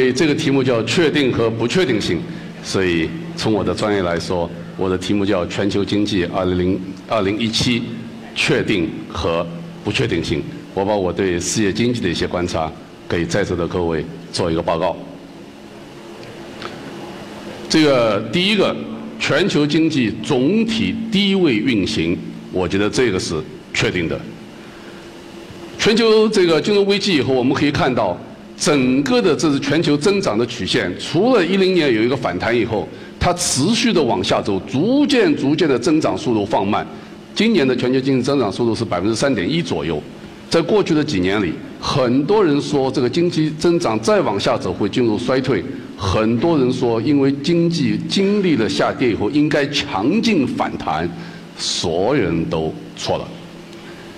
所以这个题目叫确定和不确定性，所以从我的专业来说，我的题目叫全球经济二零二零一七确定和不确定性。我把我对世界经济的一些观察给在座的各位做一个报告。这个第一个，全球经济总体低位运行，我觉得这个是确定的。全球这个金融危机以后，我们可以看到。整个的这是全球增长的曲线，除了一零年有一个反弹以后，它持续的往下走，逐渐逐渐的增长速度放慢。今年的全球经济增长速度是百分之三点一左右。在过去的几年里，很多人说这个经济增长再往下走会进入衰退，很多人说因为经济经历了下跌以后应该强劲反弹，所有人都错了。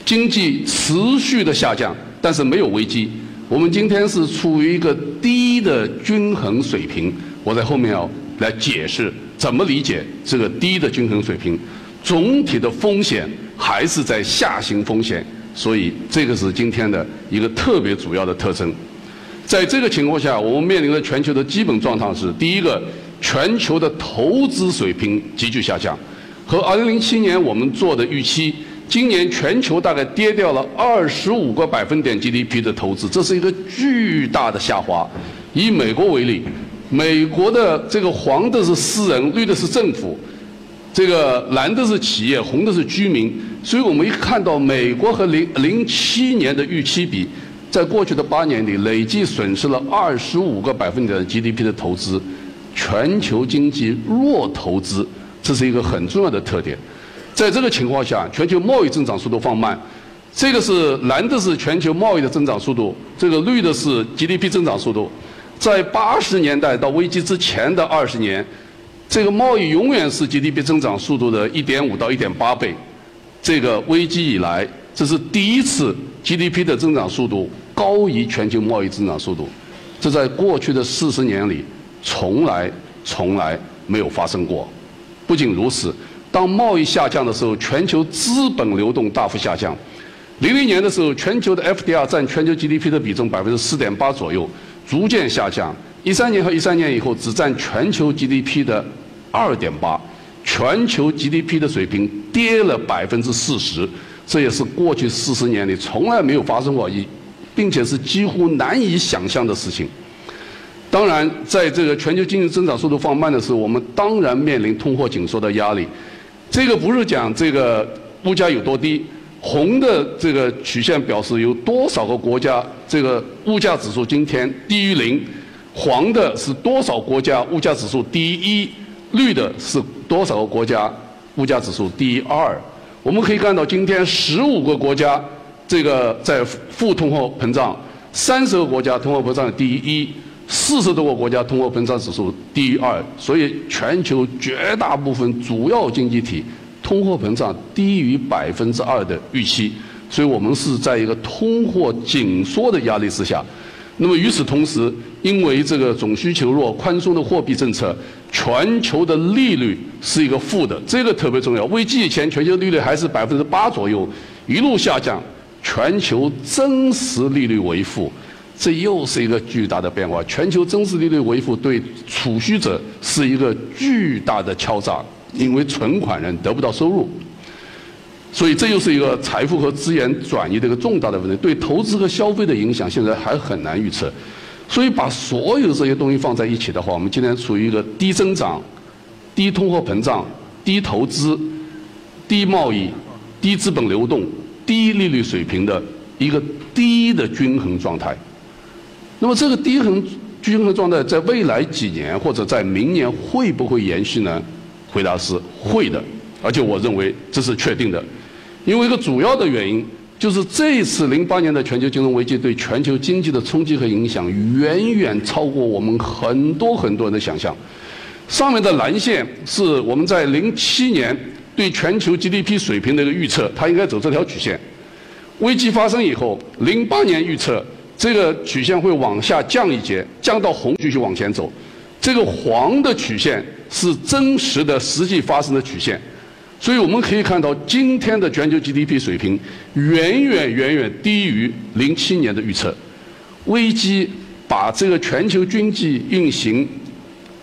经济持续的下降，但是没有危机。我们今天是处于一个低的均衡水平，我在后面要来解释怎么理解这个低的均衡水平。总体的风险还是在下行风险，所以这个是今天的一个特别主要的特征。在这个情况下，我们面临的全球的基本状况是：第一个，全球的投资水平急剧下降，和2007年我们做的预期。今年全球大概跌掉了二十五个百分点 GDP 的投资，这是一个巨大的下滑。以美国为例，美国的这个黄的是私人，绿的是政府，这个蓝的是企业，红的是居民。所以我们一看到美国和零零七年的预期比，在过去的八年里累计损失了二十五个百分点 GDP 的投资，全球经济弱投资，这是一个很重要的特点。在这个情况下，全球贸易增长速度放慢，这个是蓝的是全球贸易的增长速度，这个绿的是 GDP 增长速度。在八十年代到危机之前的二十年，这个贸易永远是 GDP 增长速度的一点五到一点八倍。这个危机以来，这是第一次 GDP 的增长速度高于全球贸易增长速度，这在过去的四十年里从来从来没有发生过。不仅如此。当贸易下降的时候，全球资本流动大幅下降。零零年的时候，全球的 FDR 占全球 GDP 的比重百分之四点八左右，逐渐下降。一三年和一三年以后，只占全球 GDP 的二点八，全球 GDP 的水平跌了百分之四十，这也是过去四十年里从来没有发生过一，并且是几乎难以想象的事情。当然，在这个全球经济增长速度放慢的时候，我们当然面临通货紧缩的压力。这个不是讲这个物价有多低，红的这个曲线表示有多少个国家这个物价指数今天低于零，黄的是多少国家物价指数低于一，绿的是多少个国家物价指数低于二。我们可以看到，今天十五个国家这个在负通货膨胀，三十个国家通货膨胀低于一。四十多个国家通货膨胀指数低于二，所以全球绝大部分主要经济体通货膨胀低于百分之二的预期，所以我们是在一个通货紧缩的压力之下。那么与此同时，因为这个总需求弱、宽松的货币政策，全球的利率是一个负的，这个特别重要。危机以前，全球利率还是百分之八左右，一路下降，全球真实利率为负。这又是一个巨大的变化，全球真实利率为负，对储蓄者是一个巨大的敲诈，因为存款人得不到收入，所以这又是一个财富和资源转移的一个重大的问题，对投资和消费的影响现在还很难预测，所以把所有这些东西放在一起的话，我们今天处于一个低增长、低通货膨胀、低投资、低贸易、低资本流动、低利率水平的一个低的均衡状态。那么这个低衡均衡状态在未来几年或者在明年会不会延续呢？回答是会的，而且我认为这是确定的，因为一个主要的原因就是这一次零八年的全球金融危机对全球经济的冲击和影响远远超过我们很多很多人的想象。上面的蓝线是我们在零七年对全球 GDP 水平的一个预测，它应该走这条曲线。危机发生以后，零八年预测。这个曲线会往下降一截，降到红继续往前走。这个黄的曲线是真实的、实际发生的曲线，所以我们可以看到，今天的全球 GDP 水平远远远远低于零七年的预测。危机把这个全球经济运行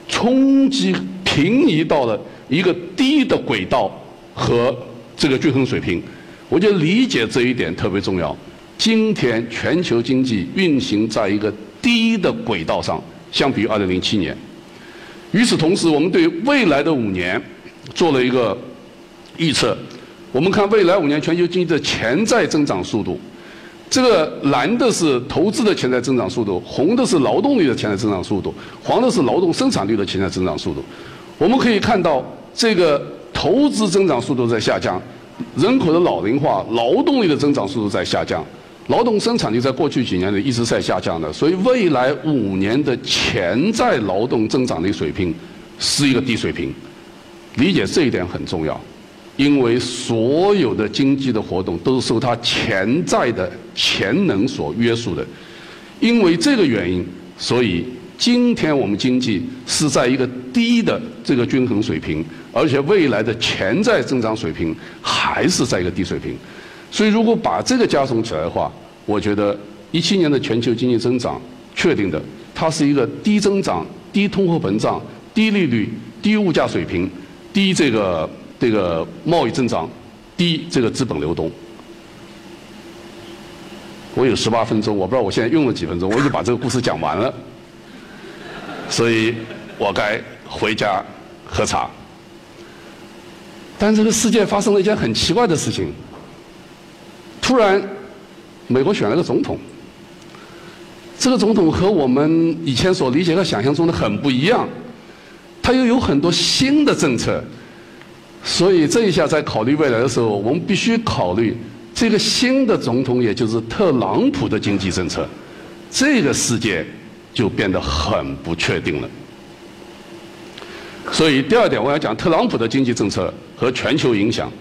冲击平移到了一个低的轨道和这个均衡水平。我觉得理解这一点特别重要。今天全球经济运行在一个低的轨道上，相比于2007年。与此同时，我们对未来的五年做了一个预测。我们看未来五年全球经济的潜在增长速度，这个蓝的是投资的潜在增长速度，红的是劳动力的潜在增长速度，黄的是劳动生产率的潜在增长速度。我们可以看到，这个投资增长速度在下降，人口的老龄化，劳动力的增长速度在下降，劳动生产率在过去几年里一直在下降的，所以未来五年的潜在劳动增长率水平是一个低水平，理解这一点很重要。因为所有的经济的活动都是受它潜在的潜能所约束的，因为这个原因，所以今天我们经济是在一个低的这个均衡水平，而且未来的潜在增长水平还是在一个低水平。所以，如果把这个加总起来的话，我觉得一七年的全球经济增长确定的，它是一个低增长、低通货膨胀、低利率、低物价水平、低这个。这个贸易增长低，这个资本流动。我有十八分钟，我不知道我现在用了几分钟，我已经把这个故事讲完了，所以我该回家喝茶。但这个世界发生了一件很奇怪的事情，突然美国选了个总统，这个总统和我们以前所理解和想象中的很不一样，他又有很多新的政策。所以这一下在考虑未来的时候，我们必须考虑这个新的总统，也就是特朗普的经济政策，这个世界就变得很不确定了。所以第二点，我要讲特朗普的经济政策和全球影响。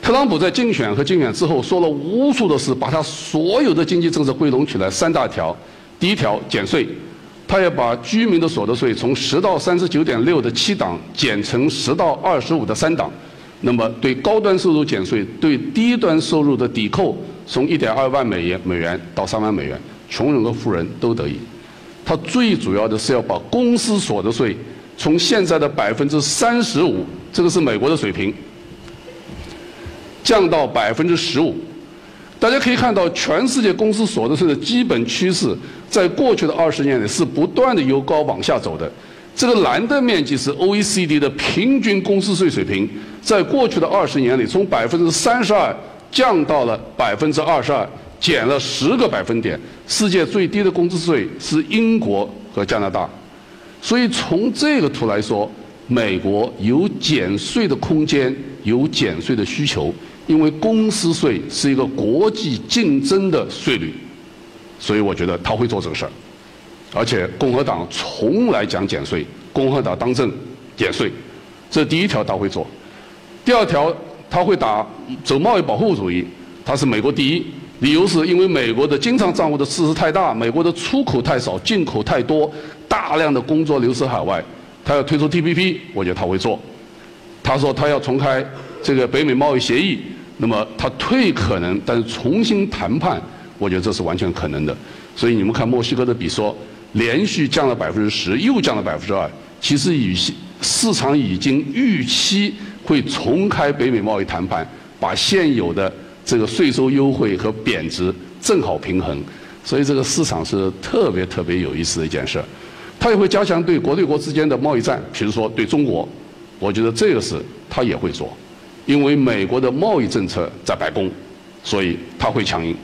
特朗普在竞选和竞选之后说了无数的事，把他所有的经济政策归拢起来三大条：第一条减税。他要把居民的所得税从十到三十九点六的七档减成十到二十五的三档，那么对高端收入减税，对低端收入的抵扣从一点二万美元美元到三万美元，穷人和富人都得益。他最主要的是要把公司所得税从现在的百分之三十五，这个是美国的水平，降到百分之十五。大家可以看到，全世界公司所得税的基本趋势，在过去的二十年里是不断的由高往下走的。这个蓝的面积是 OECD 的平均公司税水平，在过去的二十年里，从百分之三十二降到了百分之二十二，减了十个百分点。世界最低的工资税是英国和加拿大，所以从这个图来说，美国有减税的空间，有减税的需求。因为公司税是一个国际竞争的税率，所以我觉得他会做这个事儿。而且共和党从来讲减税，共和党当政减税，这第一条他会做。第二条他会打走贸易保护主义，他是美国第一，理由是因为美国的经常账户的赤字太大，美国的出口太少，进口太多，大量的工作流失海外，他要推出 TPP，我觉得他会做。他说他要重开这个北美贸易协议。那么他退可能，但是重新谈判，我觉得这是完全可能的。所以你们看墨西哥的比说，连续降了百分之十，又降了百分之二，其实与市场已经预期会重开北美贸易谈判，把现有的这个税收优惠和贬值正好平衡。所以这个市场是特别特别有意思的一件事儿。他也会加强对国对国之间的贸易战，比如说对中国，我觉得这个是他也会做。因为美国的贸易政策在白宫，所以他会强硬。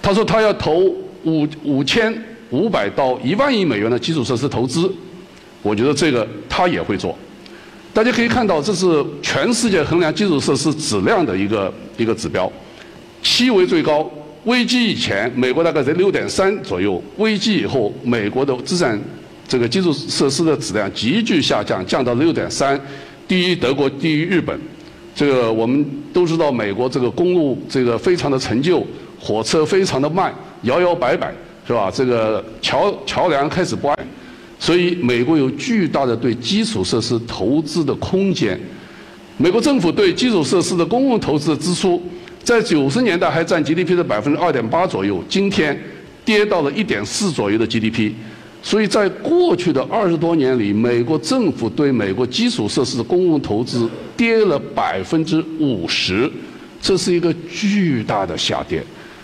他说他要投五五千五百到一万亿美元的基础设施投资，我觉得这个他也会做。大家可以看到，这是全世界衡量基础设施质量的一个一个指标，七为最高。危机以前，美国大概在六点三左右；危机以后，美国的资产这个基础设施的质量急剧下降，降到六点三，低于德国，低于日本。这个我们都知道，美国这个公路这个非常的陈旧，火车非常的慢，摇摇摆摆，是吧？这个桥桥梁开始不安，所以美国有巨大的对基础设施投资的空间。美国政府对基础设施的公共投资的支出，在九十年代还占 GDP 的百分之二点八左右，今天跌到了一点四左右的 GDP。所以在过去的二十多年里，美国政府对美国基础设施的公共投资跌了百分之五十，这是一个巨大的下跌。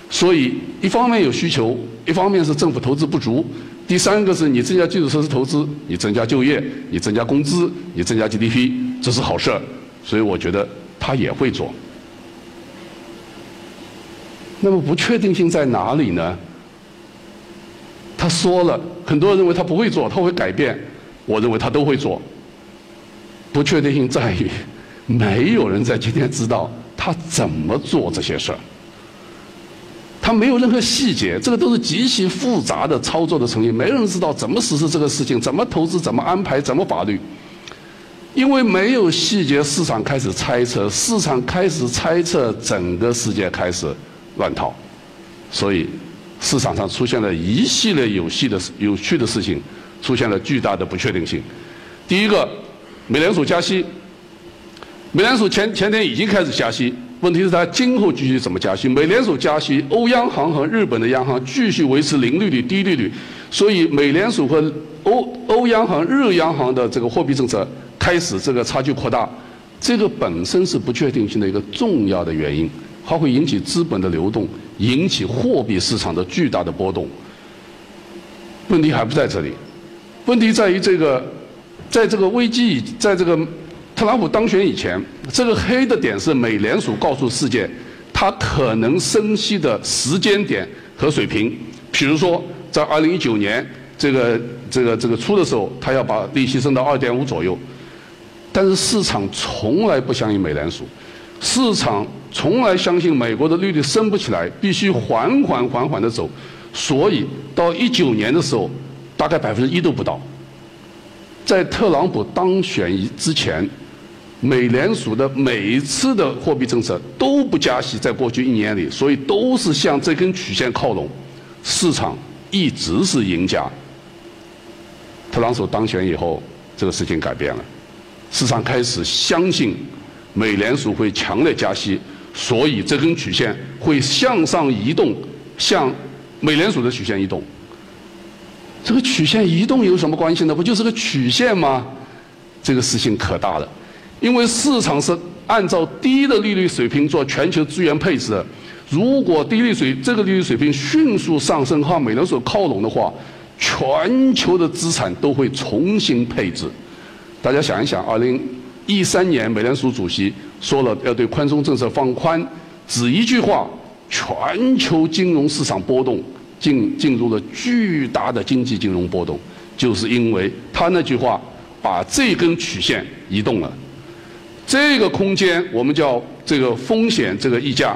所以一方面有需求，一方面是政府投资不足，第三个是你增加基础设施投资，你增加就业，你增加工资，你增加 GDP，这是好事儿。所以我觉得他也会做。那么不确定性在哪里呢？他说了，很多人认为他不会做，他会改变。我认为他都会做。不确定性在于，没有人在今天知道他怎么做这些事儿。他没有任何细节，这个都是极其复杂的操作的程序，没人知道怎么实施这个事情，怎么投资，怎么安排，怎么法律。因为没有细节，市场开始猜测，市场开始猜测，整个世界开始乱套，所以。市场上出现了一系列有戏的、有趣的事情，出现了巨大的不确定性。第一个，美联储加息。美联储前前天已经开始加息，问题是它今后继续怎么加息？美联储加息，欧央行和日本的央行继续维持零利率、低利率，所以美联储和欧欧央行、日央行的这个货币政策开始这个差距扩大，这个本身是不确定性的一个重要的原因，它会引起资本的流动。引起货币市场的巨大的波动。问题还不在这里，问题在于这个，在这个危机以，在这个特朗普当选以前，这个黑的点是美联储告诉世界，它可能升息的时间点和水平。比如说，在二零一九年这个这个这个初的时候，它要把利息升到二点五左右。但是市场从来不相信美联储，市场。从来相信美国的利率升不起来，必须缓缓缓缓的走，所以到一九年的时候，大概百分之一都不到。在特朗普当选之前，美联储的每一次的货币政策都不加息，在过去一年里，所以都是向这根曲线靠拢，市场一直是赢家。特朗普当选以后，这个事情改变了，市场开始相信美联储会强烈加息。所以这根曲线会向上移动，向美联储的曲线移动。这个曲线移动有什么关系呢？不就是个曲线吗？这个事情可大了，因为市场是按照低的利率水平做全球资源配置的。如果低利水这个利率水平迅速上升，向美联储靠拢的话，全球的资产都会重新配置。大家想一想，二零一三年美联储主席。说了要对宽松政策放宽，只一句话，全球金融市场波动进进入了巨大的经济金融波动，就是因为他那句话把这根曲线移动了，这个空间我们叫这个风险这个溢价，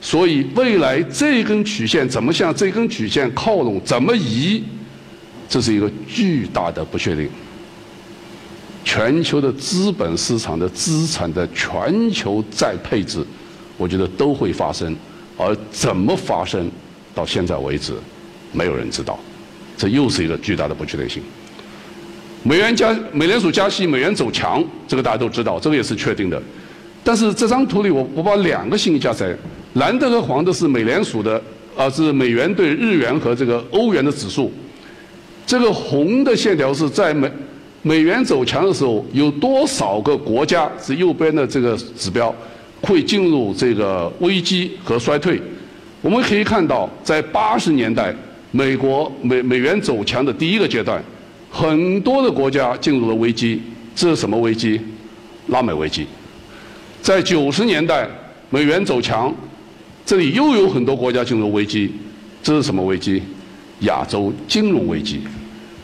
所以未来这根曲线怎么向这根曲线靠拢，怎么移，这是一个巨大的不确定。全球的资本市场的资产的全球再配置，我觉得都会发生，而怎么发生，到现在为止，没有人知道，这又是一个巨大的不确定性。美元加美联储加息，美元走强，这个大家都知道，这个也是确定的。但是这张图里，我我把两个信息加在，蓝的和黄的是美联储的，啊是美元对日元和这个欧元的指数，这个红的线条是在美。美元走强的时候，有多少个国家是右边的这个指标会进入这个危机和衰退？我们可以看到，在八十年代，美国美美元走强的第一个阶段，很多的国家进入了危机。这是什么危机？拉美危机。在九十年代，美元走强，这里又有很多国家进入危机。这是什么危机？亚洲金融危机。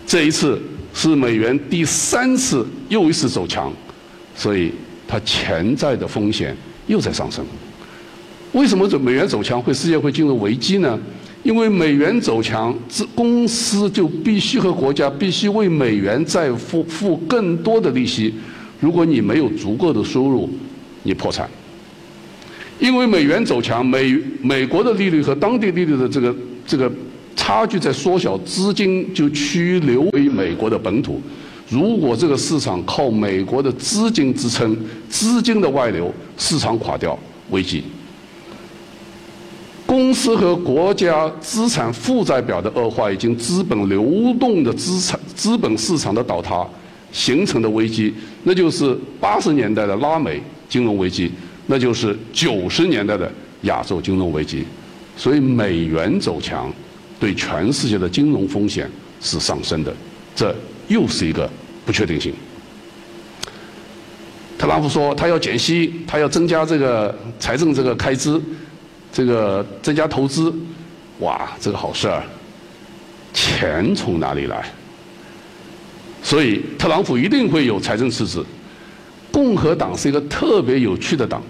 这一次。是美元第三次又一次走强，所以它潜在的风险又在上升。为什么这美元走强会世界会进入危机呢？因为美元走强，公司就必须和国家必须为美元再付付更多的利息。如果你没有足够的收入，你破产。因为美元走强，美美国的利率和当地利率的这个这个。差距在缩小，资金就趋流回美国的本土。如果这个市场靠美国的资金支撑，资金的外流，市场垮掉，危机。公司和国家资产负债表的恶化，以及资本流动的资产、资本市场的倒塌形成的危机，那就是八十年代的拉美金融危机，那就是九十年代的亚洲金融危机。所以，美元走强对全世界的金融风险是上升的，这又是一个不确定性。特朗普说他要减息，他要增加这个财政这个开支。这个增加投资，哇，这个好事儿，钱从哪里来？所以特朗普一定会有财政赤字。共和党是一个特别有趣的党，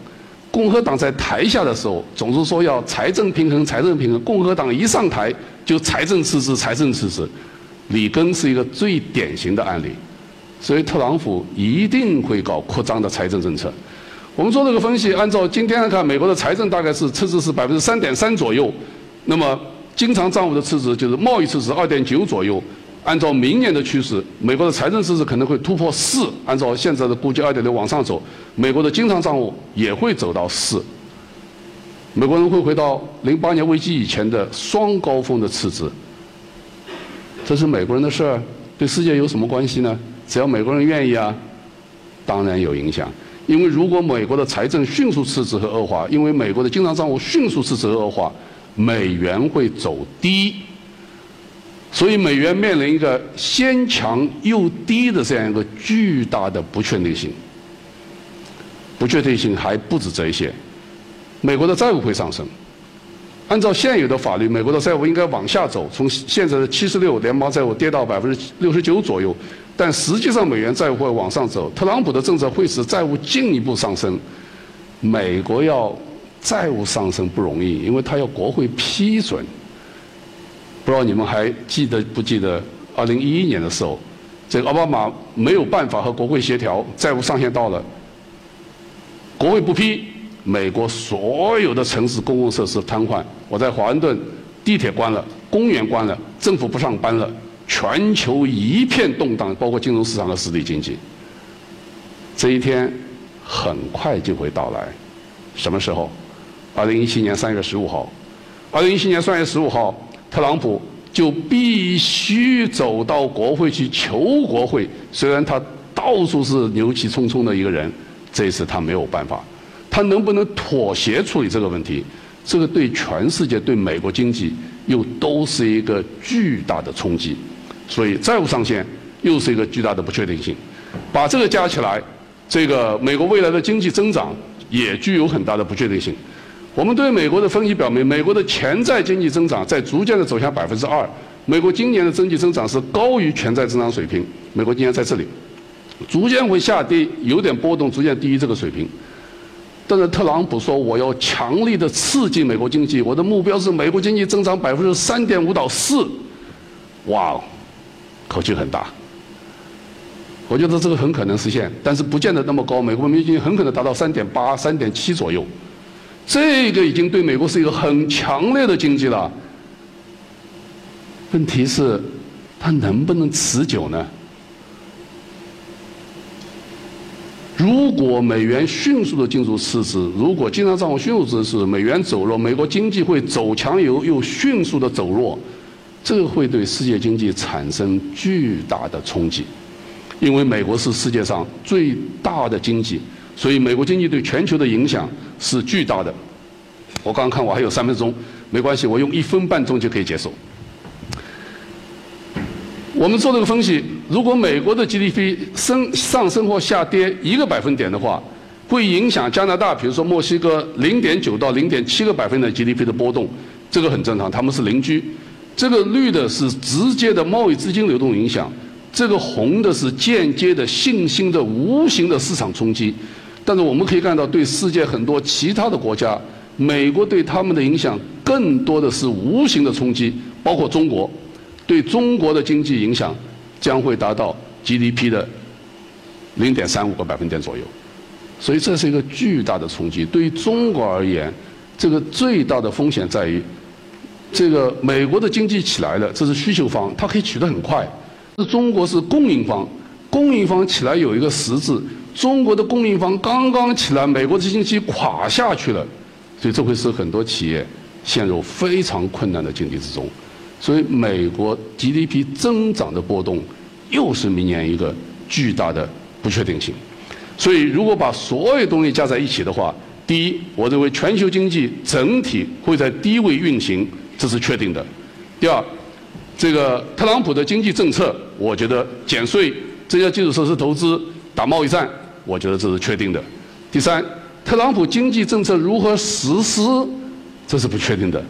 共和党在台下的时候总是说要财政平衡，财政平衡。共和党一上台就财政赤字，财政赤字。里根是一个最典型的案例，所以特朗普一定会搞扩张的财政政策。我们做这个分析，按照今天来看，美国的财政大概是赤字是百分之三点三左右，那么经常账户的赤字就是贸易赤字二点九左右。按照明年的趋势，美国的财政赤字可能会突破四，按照现在的估计二点六往上走，美国的经常账户也会走到四。美国人会回到零八年危机以前的双高峰的赤字，这是美国人的事儿，对世界有什么关系呢？只要美国人愿意啊，当然有影响。因为如果美国的财政迅速赤字和恶化，因为美国的经常账户迅速赤字和恶化，美元会走低，所以美元面临一个先强又低的这样一个巨大的不确定性。不确定性还不止这些，美国的债务会上升。按照现有的法律，美国的债务应该往下走，从现在的七十六联邦债务跌到百分之六十九左右。但实际上，美元债务会往上走。特朗普的政策会使债务进一步上升。美国要债务上升不容易，因为他要国会批准。不知道你们还记得不记得，二零一一年的时候，这个奥巴马没有办法和国会协调，债务上限到了，国会不批，美国所有的城市公共设施瘫痪。我在华盛顿，地铁关了，公园关了，政府不上班了。全球一片动荡，包括金融市场和实体经济。这一天很快就会到来，什么时候？二零一七年三月十五号。二零一七年三月十五号，特朗普就必须走到国会去求国会。虽然他到处是牛气冲冲的一个人，这次他没有办法。他能不能妥协处理这个问题？这个对全世界、对美国经济又都是一个巨大的冲击。所以债务上限又是一个巨大的不确定性，把这个加起来，这个美国未来的经济增长也具有很大的不确定性。我们对美国的分析表明，美国的潜在经济增长在逐渐的走向百分之二。美国今年的经济增长是高于潜在增长水平。美国今年在这里，逐渐会下跌，有点波动，逐渐低于这个水平。但是特朗普说，我要强力的刺激美国经济，我的目标是美国经济增长百分之三点五到四。哇！口气很大，我觉得这个很可能实现，但是不见得那么高。美国民经很可能达到三点八、三点七左右，这个已经对美国是一个很强烈的经济了。问题是，它能不能持久呢？如果美元迅速的进入赤字，如果经常账户迅速赤字，美元走弱，美国经济会走强又又迅速的走弱。这会对世界经济产生巨大的冲击，因为美国是世界上最大的经济，所以美国经济对全球的影响是巨大的。我刚刚看我还有三分钟，没关系，我用一分半钟就可以结束。我们做这个分析，如果美国的 GDP 升上升或下跌一个百分点的话，会影响加拿大，比如说墨西哥零点九到零点七个百分点 GDP 的波动，这个很正常，他们是邻居。这个绿的是直接的贸易资金流动影响，这个红的是间接的信心的无形的市场冲击。但是我们可以看到，对世界很多其他的国家，美国对他们的影响更多的是无形的冲击，包括中国，对中国的经济影响将会达到 GDP 的零点三五个百分点左右。所以这是一个巨大的冲击。对于中国而言，这个最大的风险在于。这个美国的经济起来了，这是需求方，它可以取得很快。是中国是供应方，供应方起来有一个实质，中国的供应方刚刚起来，美国的经济垮下去了，所以这会使很多企业陷入非常困难的境地之中。所以，美国 GDP 增长的波动又是明年一个巨大的不确定性。所以，如果把所有东西加在一起的话，第一，我认为全球经济整体会在低位运行，这是确定的。第二，这个特朗普的经济政策，我觉得减税、增加基础设施投资、打贸易战，我觉得这是确定的。第三，特朗普经济政策如何实施，这是不确定的。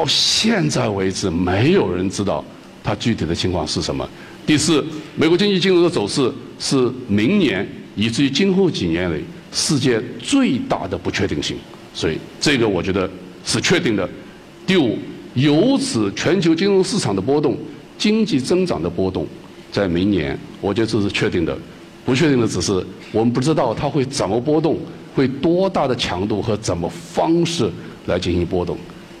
到现在为止，没有人知道它具体的情况是什么。第四，美国经济金融的走势是明年以至于今后几年里世界最大的不确定性，所以这个我觉得是确定的。第五。由此，全球金融市场的波动、经济增长的波动，在明年，我觉得这是确定的。不确定的只是我们不知道它会怎么波动，会多大的强度和怎么方式来进行波动。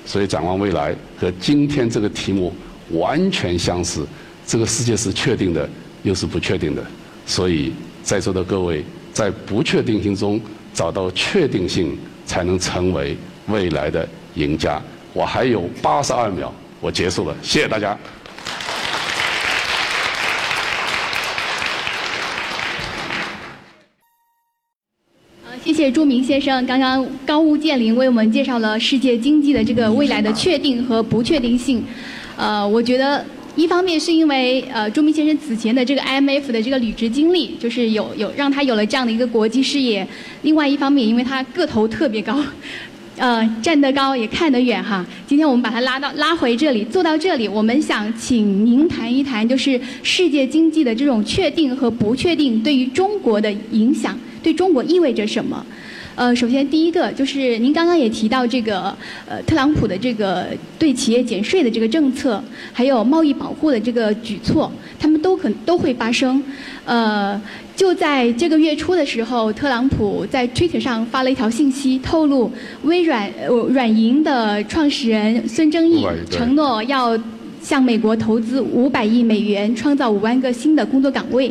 所以，展望未来和今天这个题目完全相似。这个世界是确定的，又是不确定的。所以，在座的各位，在不确定性中找到确定性，才能成为未来的赢家。我还有八十二秒，我结束了，谢谢大家。谢谢朱明先生，刚刚高屋建瓴为我们介绍了世界经济的这个未来的确定和不确定性。呃，我觉得一方面是因为呃朱明先生此前的这个 IMF 的这个履职经历，就是有有让他有了这样的一个国际视野；另外一方面，因为他个头特别高。呃，站得高也看得远哈。今天我们把它拉到拉回这里，坐到这里，我们想请您谈一谈，就是世界经济的这种确定和不确定对于中国的影响，对中国意味着什么？呃，首先第一个就是您刚刚也提到这个呃特朗普的这个对企业减税的这个政策，还有贸易保护的这个举措，他们都可都会发生，呃。就在这个月初的时候，特朗普在 Twitter 上发了一条信息，透露微软软银的创始人孙正义承诺要向美国投资五百亿美元，创造五万个新的工作岗位。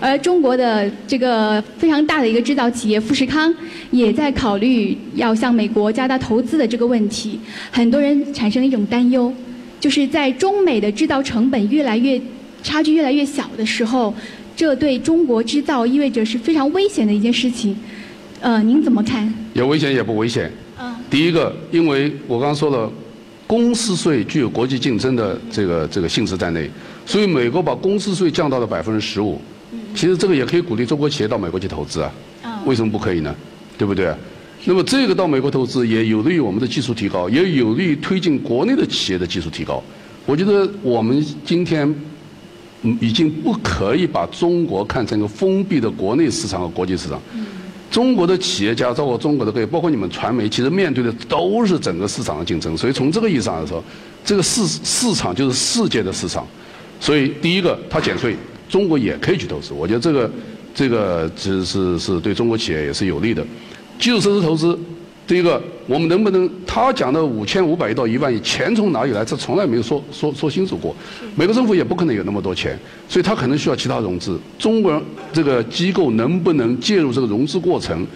而中国的这个非常大的一个制造企业富士康，也在考虑要向美国加大投资的这个问题。很多人产生了一种担忧，就是在中美的制造成本越来越差距越来越小的时候。这对中国制造意味着是非常危险的一件事情，呃，您怎么看？有危险也不危险。嗯。第一个，因为我刚刚说了，公司税具有国际竞争的这个这个性质在内，所以美国把公司税降到了百分之十五。嗯。其实这个也可以鼓励中国企业到美国去投资啊。嗯。为什么不可以呢？对不对？那么这个到美国投资也有利于我们的技术提高，也有利于推进国内的企业的技术提高。我觉得我们今天。已经不可以把中国看成一个封闭的国内市场和国际市场。中国的企业家，包括中国的各位，包括你们传媒，其实面对的都是整个市场的竞争。所以从这个意义上来说，这个市市场就是世界的市场。所以第一个，它减税，中国也可以去投资。我觉得这个这个其实是是对中国企业也是有利的。基础设施投资。第一个，我们能不能？他讲的五千五百亿到一万亿，钱从哪里来？这从来没有说说说清楚过。美国政府也不可能有那么多钱，所以他可能需要其他融资。中国这个机构能不能介入这个融资过程？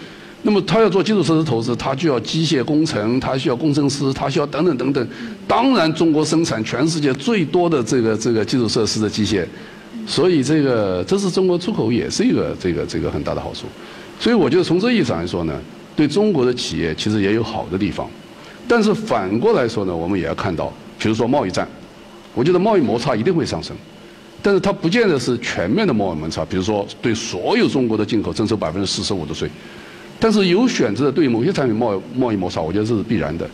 那么他要做基础设施投资，他就要机械工程，他需要工程师，他需要等等等等。当然，中国生产全世界最多的这个这个基础设施的机械，所以这个这是中国出口也是一个这个这个很大的好处。所以我觉得从这意义上来说呢。对中国的企业其实也有好的地方，但是反过来说呢，我们也要看到，比如说贸易战，我觉得贸易摩擦一定会上升，但是它不见得是全面的贸易摩擦。比如说对所有中国的进口征收百分之四十五的税，但是有选择的对某些产品贸易贸易摩擦，我觉得这是必然的。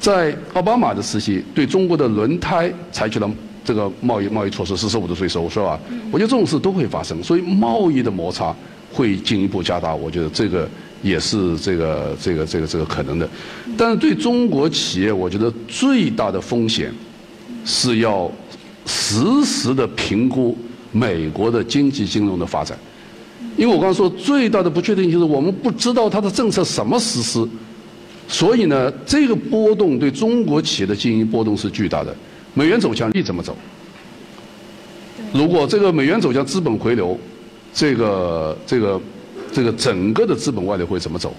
在奥巴马的时期，对中国的轮胎采取了这个贸易贸易措施四十五的税收，是吧？我觉得这种事都会发生，所以贸易的摩擦会进一步加大。我觉得这个。也是这个这个这个这个可能的，但是对中国企业，我觉得最大的风险是要实时的评估美国的经济金融的发展，因为我刚刚说最大的不确定性就是我们不知道它的政策什么实施，所以呢，这个波动对中国企业的经营波动是巨大的。美元走向你怎么走？如果这个美元走向资本回流，这个这个。这个整个的资本外流会怎么走？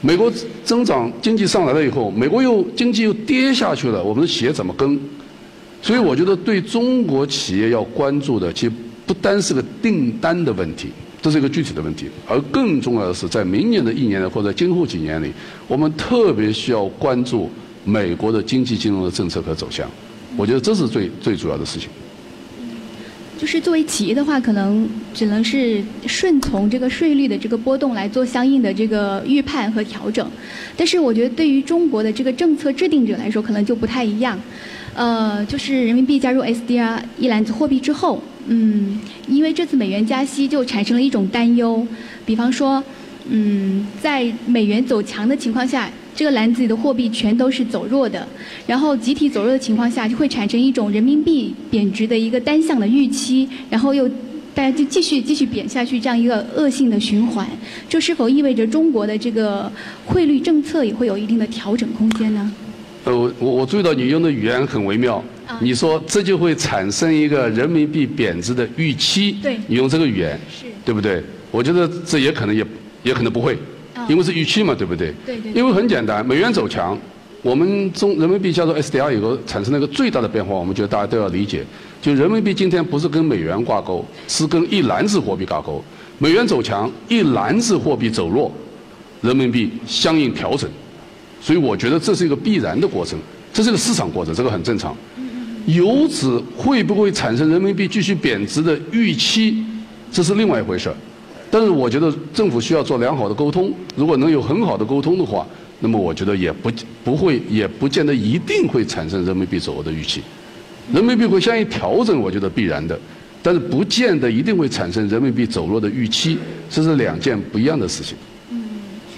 美国增长经济上来了以后，美国又经济又跌下去了，我们的企业怎么跟？所以我觉得对中国企业要关注的，其实不单是个订单的问题，这是一个具体的问题，而更重要的是，在明年的一年或者今后几年里，我们特别需要关注美国的经济金融的政策和走向。我觉得这是最最主要的事情。就是作为企业的话，可能只能是顺从这个税率的这个波动来做相应的这个预判和调整。但是我觉得对于中国的这个政策制定者来说，可能就不太一样。呃，就是人民币加入 SDR 一篮子货币之后，嗯，因为这次美元加息就产生了一种担忧，比方说，嗯，在美元走强的情况下。这个篮子里的货币全都是走弱的，然后集体走弱的情况下，就会产生一种人民币贬值的一个单向的预期，然后又大家就继续继续贬下去，这样一个恶性的循环。这是否意味着中国的这个汇率政策也会有一定的调整空间呢？呃，我我注意到你用的语言很微妙，你说这就会产生一个人民币贬值的预期，对，你用这个语言，是，对不对？我觉得这也可能也也可能不会。因为是预期嘛，对不对？对对。因为很简单，美元走强，我们中人民币叫做 SDR 以后产生了一个最大的变化，我们觉得大家都要理解。就人民币今天不是跟美元挂钩，是跟一篮子货币挂钩。美元走强，一篮子货币走弱，人民币相应调整。所以我觉得这是一个必然的过程，这是个市场过程，这个很正常。由此会不会产生人民币继续贬值的预期，这是另外一回事儿。但是我觉得政府需要做良好的沟通，如果能有很好的沟通的话，那么我觉得也不不会也不见得一定会产生人民币走弱的预期，人民币会相应调整，我觉得必然的，但是不见得一定会产生人民币走弱的预期，这是两件不一样的事情。嗯，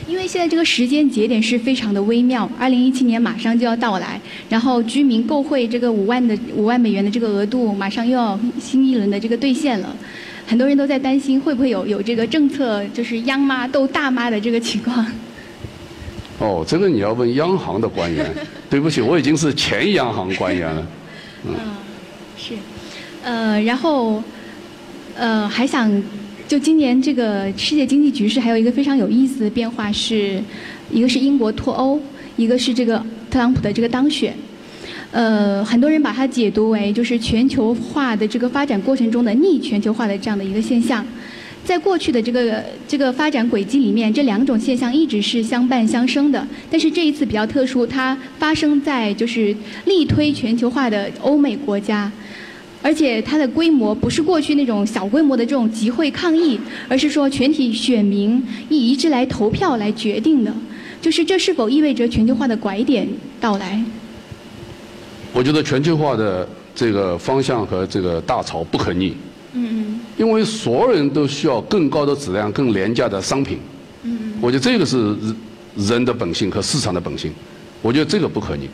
因为现在这个时间节点是非常的微妙，二零一七年马上就要到来，然后居民购汇这个五万的五万美元的这个额度马上又要新一轮的这个兑现了。很多人都在担心会不会有有这个政策就是央妈斗大妈的这个情况。哦，这个你要问央行的官员。对不起，我已经是前央行官员了。嗯，是，呃，然后，呃，还想就今年这个世界经济局势还有一个非常有意思的变化是，一个是英国脱欧，一个是这个特朗普的这个当选。呃，很多人把它解读为就是全球化的这个发展过程中的逆全球化的这样的一个现象，在过去的这个这个发展轨迹里面，这两种现象一直是相伴相生的。但是这一次比较特殊，它发生在就是力推全球化的欧美国家，而且它的规模不是过去那种小规模的这种集会抗议，而是说全体选民以一致来投票来决定的。就是这是否意味着全球化的拐点到来？我觉得全球化的这个方向和这个大潮不可逆。嗯嗯。因为所有人都需要更高的质量、更廉价的商品。嗯嗯。我觉得这个是人的本性和市场的本性。我觉得这个不可逆。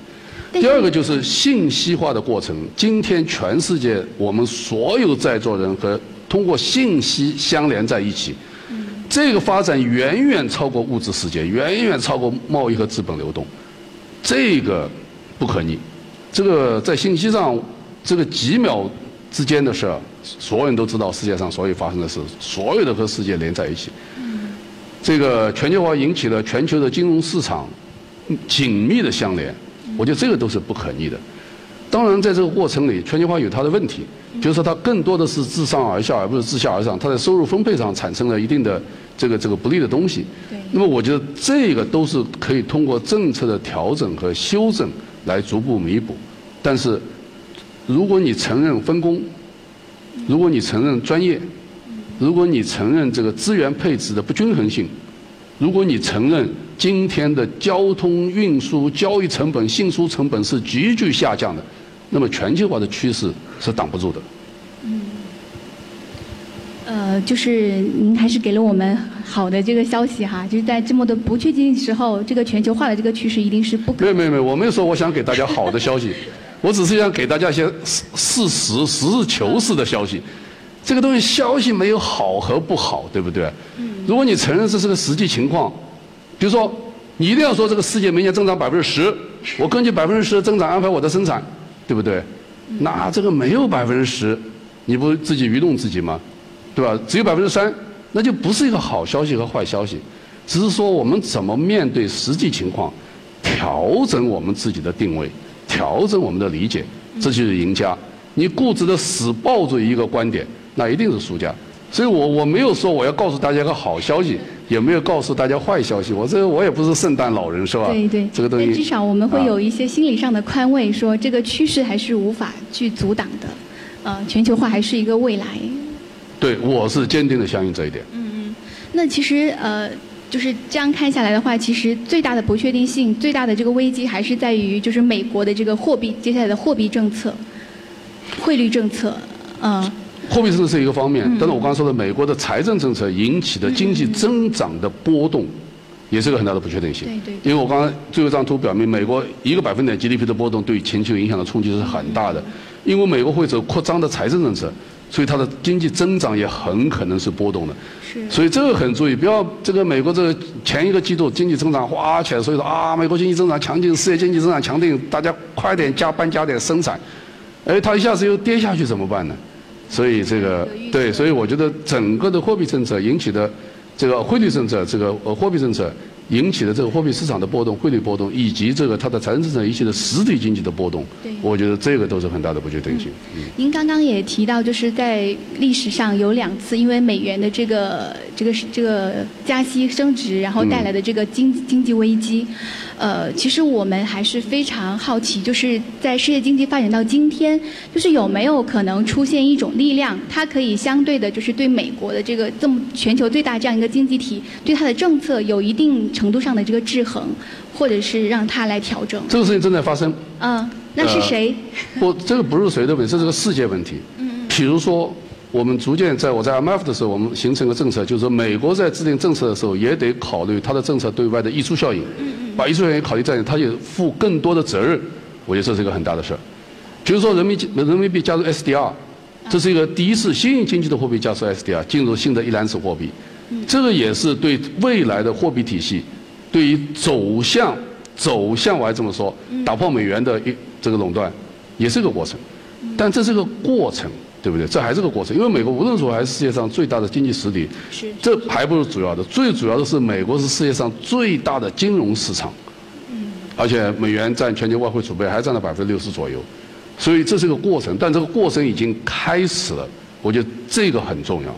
第二个就是信息化的过程。今天全世界我们所有在座人和通过信息相连在一起。嗯。这个发展远远超过物质世界，远远超过贸易和资本流动。这个不可逆。这个在信息上，这个几秒之间的事儿，所有人都知道世界上所有发生的事，所有的和世界连在一起。这个全球化引起了全球的金融市场紧密的相连，我觉得这个都是不可逆的。当然，在这个过程里，全球化有它的问题，就是说它更多的是自上而下，而不是自下而上，它在收入分配上产生了一定的这个这个不利的东西。那么，我觉得这个都是可以通过政策的调整和修正。来逐步弥补，但是，如果你承认分工，如果你承认专业，如果你承认这个资源配置的不均衡性，如果你承认今天的交通运输交易成本、运输成本是急剧下降的，那么全球化的趋势是挡不住的。呃，就是您还是给了我们好的这个消息哈，就是在这么多不确定时候，这个全球化的这个趋势一定是不可。没有没有没有，我没有说我想给大家好的消息，我只是想给大家一些事事实、实事求是的消息。这个东西消息没有好和不好，对不对？嗯。如果你承认这是个实际情况，比如说你一定要说这个世界明年增长百分之十，我根据百分之十的增长安排我的生产，对不对？那这个没有百分之十，你不自己愚弄自己吗？对吧？只有百分之三，那就不是一个好消息和坏消息。只是说我们怎么面对实际情况，调整我们自己的定位，调整我们的理解，这就是赢家。你固执的死抱住一个观点，那一定是输家。所以我我没有说我要告诉大家个好消息，也没有告诉大家坏消息。我这我也不是圣诞老人，是吧？对对，这个东西。至少我们会有一些心理上的宽慰，说这个趋势还是无法去阻挡的。呃，全球化还是一个未来。对，我是坚定的相信这一点。嗯嗯，那其实呃，就是这样看下来的话，其实最大的不确定性、最大的这个危机还是在于，就是美国的这个货币接下来的货币政策、汇率政策，嗯。货币政策是一个方面，但是我刚刚说的美国的财政政策引起的经济增长的波动，也是个很大的不确定性。对对。因为我刚刚最后一张图表明，美国一个百分点 GDP 的波动对全球影响的冲击是很大的。因为美国会走扩张的财政政策，所以它的经济增长也很可能是波动的。是。所以这个很注意，不要这个美国这个前一个季度经济增长哗起来，所以说啊，美国经济增长强劲，世界经济增长强劲，大家快点加班加点生产，哎，它一下子又跌下去怎么办呢？所以这个对，所以我觉得整个的货币政策引起的这个汇率政策，这个呃货币政策引起的这个货币市场的波动、汇率波动，以及这个它的财政政策引起的实体经济的波动，我觉得这个都是很大的不确定性。您刚刚也提到，就是在历史上有两次因为美元的这个这个这个加息升值，然后带来的这个经经济危机。呃，其实我们还是非常好奇，就是在世界经济发展到今天，就是有没有可能出现一种力量，它可以相对的，就是对美国的这个这么全球最大这样一个经济体，对它的政策有一定程度上的这个制衡，或者是让它来调整。这个事情正在发生。嗯，那是谁？不，这个不是谁的问题，这是个世界问题。嗯嗯。比如说，我们逐渐在我在 IMF 的时候，我们形成个政策，就是说美国在制定政策的时候，也得考虑它的政策对外的溢出效应。嗯嗯。把溢出效应考虑在内，它也负更多的责任，我觉得这是一个很大的事儿。比如说人民人民币加入 SDR，这是一个第一次新兴经济的货币加入 SDR，进入新的一篮子货币，这个也是对未来的货币体系，对于走向走向我还这么说，打破美元的一这个垄断，也是个过程，但这是个过程。对不对？这还是个过程，因为美国无论如何还是世界上最大的经济实体，是。这还不是主要的，最主要的是美国是世界上最大的金融市场，嗯，而且美元占全球外汇储备还占了百分之六十左右，所以这是个过程，但这个过程已经开始了，我觉得这个很重要。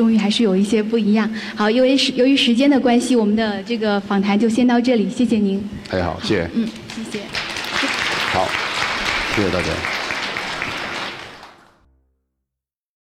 对，终于还是有一些不一样。好，因为时由于时间的关系，我们的这个访谈就先到这里，谢谢您。哎，好，谢谢。嗯，谢谢。好，谢谢大家。